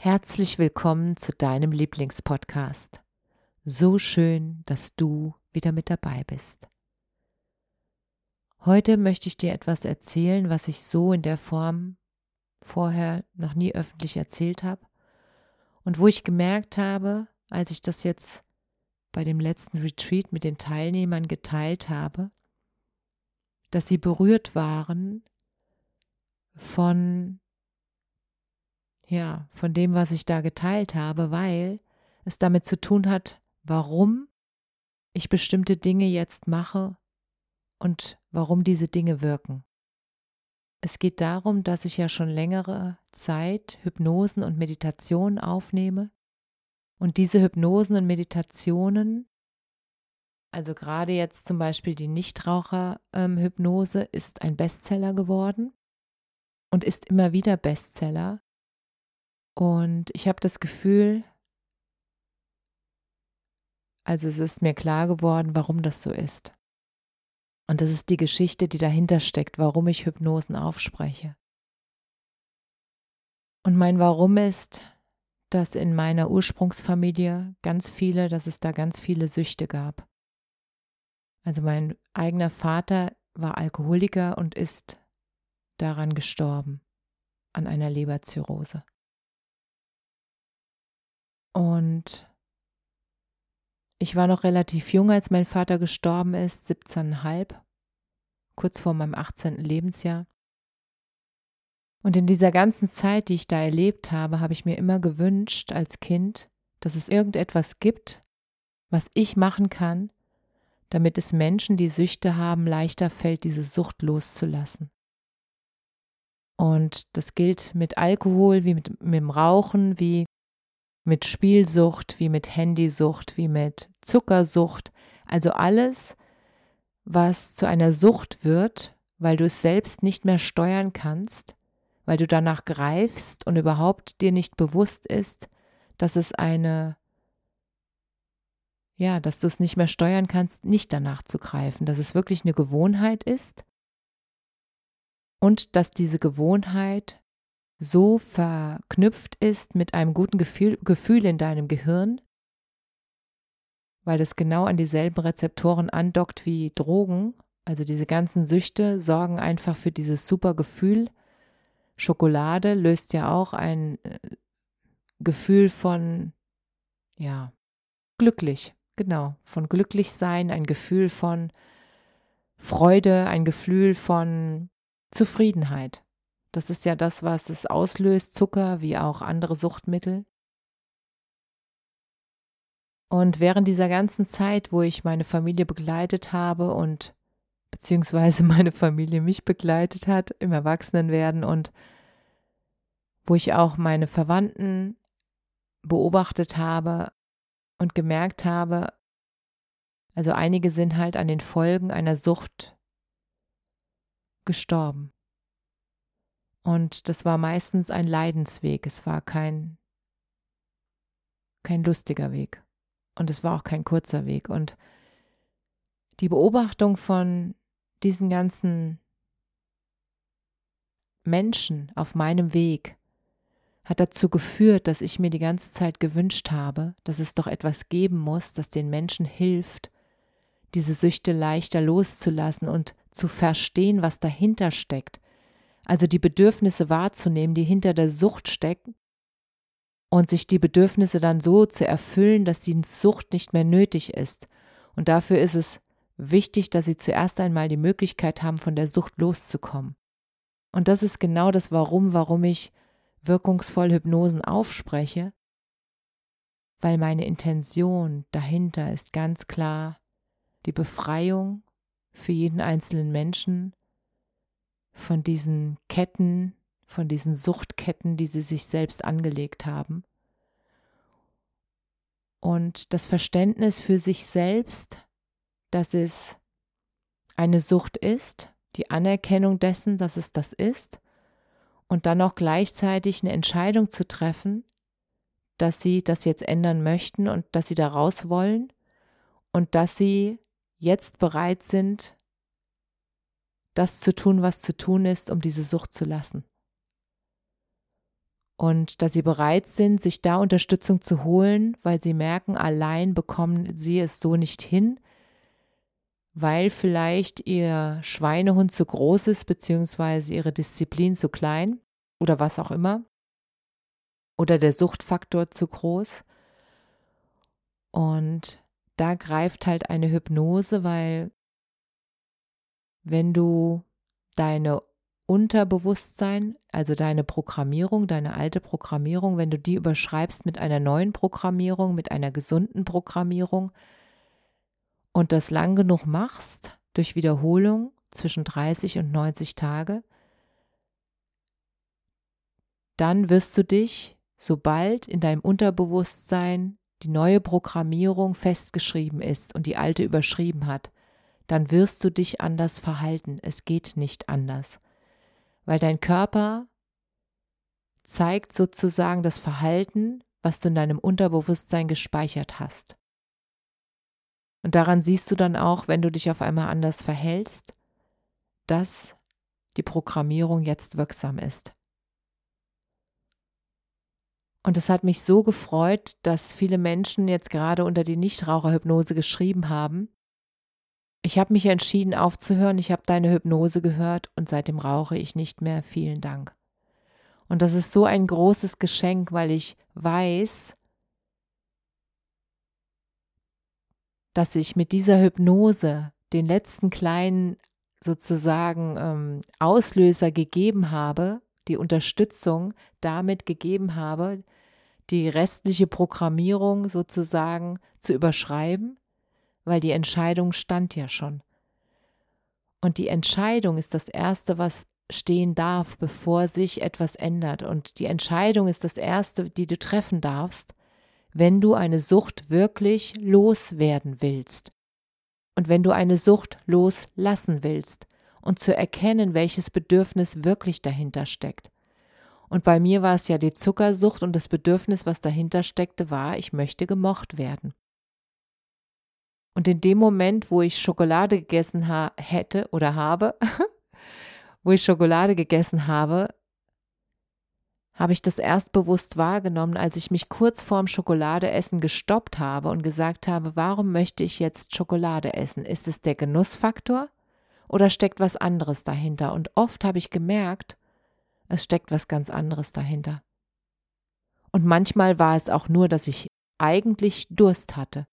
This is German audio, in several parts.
Herzlich willkommen zu deinem Lieblingspodcast. So schön, dass du wieder mit dabei bist. Heute möchte ich dir etwas erzählen, was ich so in der Form vorher noch nie öffentlich erzählt habe und wo ich gemerkt habe, als ich das jetzt bei dem letzten Retreat mit den Teilnehmern geteilt habe, dass sie berührt waren von ja, von dem, was ich da geteilt habe, weil es damit zu tun hat, warum ich bestimmte Dinge jetzt mache und warum diese Dinge wirken. Es geht darum, dass ich ja schon längere Zeit Hypnosen und Meditationen aufnehme und diese Hypnosen und Meditationen, also gerade jetzt zum Beispiel die Nichtraucher-Hypnose, ähm, ist ein Bestseller geworden und ist immer wieder Bestseller, und ich habe das Gefühl, also es ist mir klar geworden, warum das so ist. Und das ist die Geschichte, die dahinter steckt, warum ich Hypnosen aufspreche. Und mein Warum ist, dass in meiner Ursprungsfamilie ganz viele, dass es da ganz viele Süchte gab. Also mein eigener Vater war Alkoholiker und ist daran gestorben, an einer Leberzirrhose. Und ich war noch relativ jung, als mein Vater gestorben ist, 17,5, kurz vor meinem 18. Lebensjahr. Und in dieser ganzen Zeit, die ich da erlebt habe, habe ich mir immer gewünscht als Kind, dass es irgendetwas gibt, was ich machen kann, damit es Menschen, die Süchte haben, leichter fällt, diese Sucht loszulassen. Und das gilt mit Alkohol, wie mit, mit dem Rauchen, wie mit Spielsucht, wie mit Handysucht, wie mit Zuckersucht, also alles, was zu einer Sucht wird, weil du es selbst nicht mehr steuern kannst, weil du danach greifst und überhaupt dir nicht bewusst ist, dass es eine, ja, dass du es nicht mehr steuern kannst, nicht danach zu greifen, dass es wirklich eine Gewohnheit ist. Und dass diese Gewohnheit so verknüpft ist mit einem guten Gefühl, Gefühl in deinem Gehirn, weil das genau an dieselben Rezeptoren andockt wie Drogen. Also diese ganzen Süchte sorgen einfach für dieses super Gefühl. Schokolade löst ja auch ein äh, Gefühl von, ja, glücklich, genau, von glücklich sein, ein Gefühl von Freude, ein Gefühl von Zufriedenheit. Das ist ja das, was es auslöst, Zucker wie auch andere Suchtmittel. Und während dieser ganzen Zeit, wo ich meine Familie begleitet habe und beziehungsweise meine Familie mich begleitet hat im Erwachsenenwerden und wo ich auch meine Verwandten beobachtet habe und gemerkt habe, also einige sind halt an den Folgen einer Sucht gestorben. Und das war meistens ein Leidensweg. Es war kein, kein lustiger Weg. Und es war auch kein kurzer Weg. Und die Beobachtung von diesen ganzen Menschen auf meinem Weg hat dazu geführt, dass ich mir die ganze Zeit gewünscht habe, dass es doch etwas geben muss, das den Menschen hilft, diese Süchte leichter loszulassen und zu verstehen, was dahinter steckt, also die Bedürfnisse wahrzunehmen, die hinter der Sucht stecken und sich die Bedürfnisse dann so zu erfüllen, dass die Sucht nicht mehr nötig ist. Und dafür ist es wichtig, dass sie zuerst einmal die Möglichkeit haben, von der Sucht loszukommen. Und das ist genau das Warum, warum ich wirkungsvoll Hypnosen aufspreche, weil meine Intention dahinter ist ganz klar die Befreiung für jeden einzelnen Menschen von diesen Ketten, von diesen Suchtketten, die sie sich selbst angelegt haben. Und das Verständnis für sich selbst, dass es eine Sucht ist, die Anerkennung dessen, dass es das ist, und dann auch gleichzeitig eine Entscheidung zu treffen, dass sie das jetzt ändern möchten und dass sie da raus wollen und dass sie jetzt bereit sind, das zu tun, was zu tun ist, um diese Sucht zu lassen. Und dass sie bereit sind, sich da Unterstützung zu holen, weil sie merken, allein bekommen sie es so nicht hin, weil vielleicht ihr Schweinehund zu groß ist, beziehungsweise ihre Disziplin zu klein oder was auch immer, oder der Suchtfaktor zu groß. Und da greift halt eine Hypnose, weil wenn du deine Unterbewusstsein, also deine Programmierung, deine alte Programmierung, wenn du die überschreibst mit einer neuen Programmierung, mit einer gesunden Programmierung und das lang genug machst, durch Wiederholung zwischen 30 und 90 Tage, dann wirst du dich, sobald in deinem Unterbewusstsein die neue Programmierung festgeschrieben ist und die alte überschrieben hat, dann wirst du dich anders verhalten. Es geht nicht anders. Weil dein Körper zeigt sozusagen das Verhalten, was du in deinem Unterbewusstsein gespeichert hast. Und daran siehst du dann auch, wenn du dich auf einmal anders verhältst, dass die Programmierung jetzt wirksam ist. Und es hat mich so gefreut, dass viele Menschen jetzt gerade unter die Nichtraucherhypnose geschrieben haben, ich habe mich entschieden aufzuhören, ich habe deine Hypnose gehört und seitdem rauche ich nicht mehr. Vielen Dank. Und das ist so ein großes Geschenk, weil ich weiß, dass ich mit dieser Hypnose den letzten kleinen sozusagen ähm, Auslöser gegeben habe, die Unterstützung damit gegeben habe, die restliche Programmierung sozusagen zu überschreiben weil die Entscheidung stand ja schon. Und die Entscheidung ist das Erste, was stehen darf, bevor sich etwas ändert. Und die Entscheidung ist das Erste, die du treffen darfst, wenn du eine Sucht wirklich loswerden willst. Und wenn du eine Sucht loslassen willst und zu erkennen, welches Bedürfnis wirklich dahinter steckt. Und bei mir war es ja die Zuckersucht und das Bedürfnis, was dahinter steckte, war, ich möchte gemocht werden. Und in dem Moment, wo ich Schokolade gegessen ha hätte oder habe, wo ich Schokolade gegessen habe, habe ich das erst bewusst wahrgenommen, als ich mich kurz vorm Schokoladeessen gestoppt habe und gesagt habe, warum möchte ich jetzt Schokolade essen? Ist es der Genussfaktor oder steckt was anderes dahinter? Und oft habe ich gemerkt, es steckt was ganz anderes dahinter. Und manchmal war es auch nur, dass ich eigentlich Durst hatte.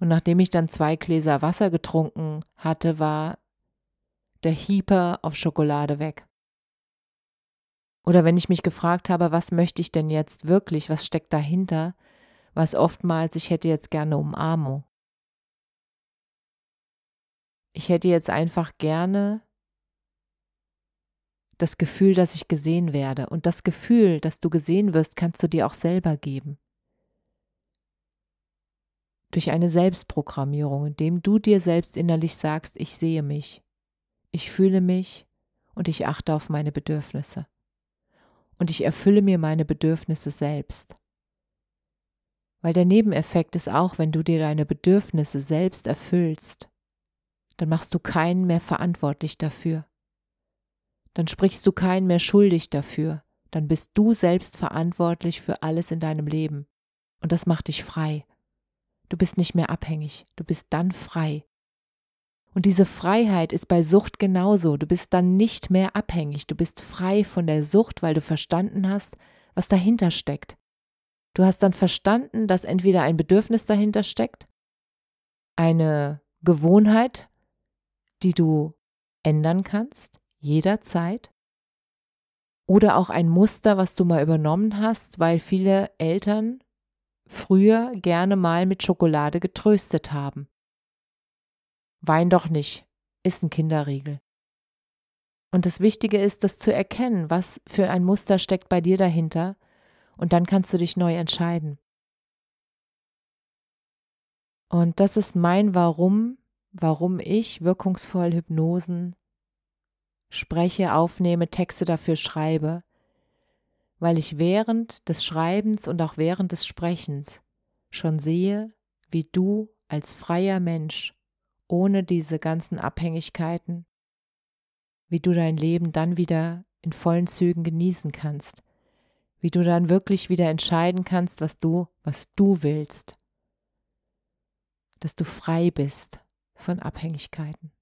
Und nachdem ich dann zwei Gläser Wasser getrunken hatte, war der Hieper auf Schokolade weg. Oder wenn ich mich gefragt habe, was möchte ich denn jetzt wirklich, was steckt dahinter, war es oftmals, ich hätte jetzt gerne Umarmung. Ich hätte jetzt einfach gerne das Gefühl, dass ich gesehen werde. Und das Gefühl, dass du gesehen wirst, kannst du dir auch selber geben durch eine Selbstprogrammierung, indem du dir selbst innerlich sagst, ich sehe mich, ich fühle mich und ich achte auf meine Bedürfnisse. Und ich erfülle mir meine Bedürfnisse selbst. Weil der Nebeneffekt ist auch, wenn du dir deine Bedürfnisse selbst erfüllst, dann machst du keinen mehr verantwortlich dafür. Dann sprichst du keinen mehr schuldig dafür. Dann bist du selbst verantwortlich für alles in deinem Leben. Und das macht dich frei. Du bist nicht mehr abhängig, du bist dann frei. Und diese Freiheit ist bei Sucht genauso. Du bist dann nicht mehr abhängig, du bist frei von der Sucht, weil du verstanden hast, was dahinter steckt. Du hast dann verstanden, dass entweder ein Bedürfnis dahinter steckt, eine Gewohnheit, die du ändern kannst, jederzeit, oder auch ein Muster, was du mal übernommen hast, weil viele Eltern früher gerne mal mit Schokolade getröstet haben. Wein doch nicht, ist ein Kinderriegel. Und das Wichtige ist, das zu erkennen, was für ein Muster steckt bei dir dahinter, und dann kannst du dich neu entscheiden. Und das ist mein Warum, warum ich wirkungsvoll Hypnosen spreche, aufnehme, Texte dafür schreibe, weil ich während des Schreibens und auch während des Sprechens schon sehe, wie du als freier Mensch ohne diese ganzen Abhängigkeiten, wie du dein Leben dann wieder in vollen Zügen genießen kannst, wie du dann wirklich wieder entscheiden kannst, was du, was du willst, dass du frei bist von Abhängigkeiten.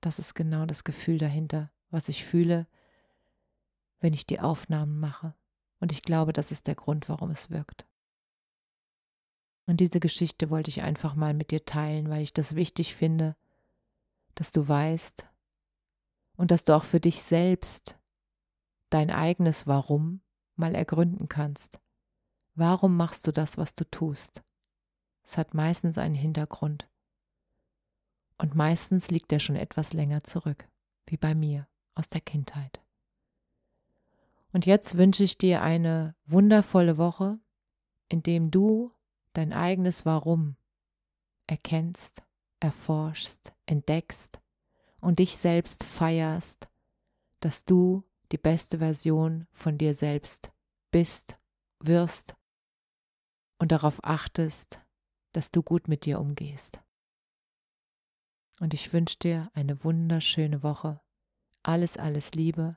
Das ist genau das Gefühl dahinter, was ich fühle, wenn ich die Aufnahmen mache. Und ich glaube, das ist der Grund, warum es wirkt. Und diese Geschichte wollte ich einfach mal mit dir teilen, weil ich das wichtig finde, dass du weißt und dass du auch für dich selbst dein eigenes Warum mal ergründen kannst. Warum machst du das, was du tust? Es hat meistens einen Hintergrund. Und meistens liegt er schon etwas länger zurück, wie bei mir aus der Kindheit. Und jetzt wünsche ich dir eine wundervolle Woche, in dem du dein eigenes Warum erkennst, erforschst, entdeckst und dich selbst feierst, dass du die beste Version von dir selbst bist, wirst und darauf achtest, dass du gut mit dir umgehst. Und ich wünsche dir eine wunderschöne Woche. Alles, alles Liebe.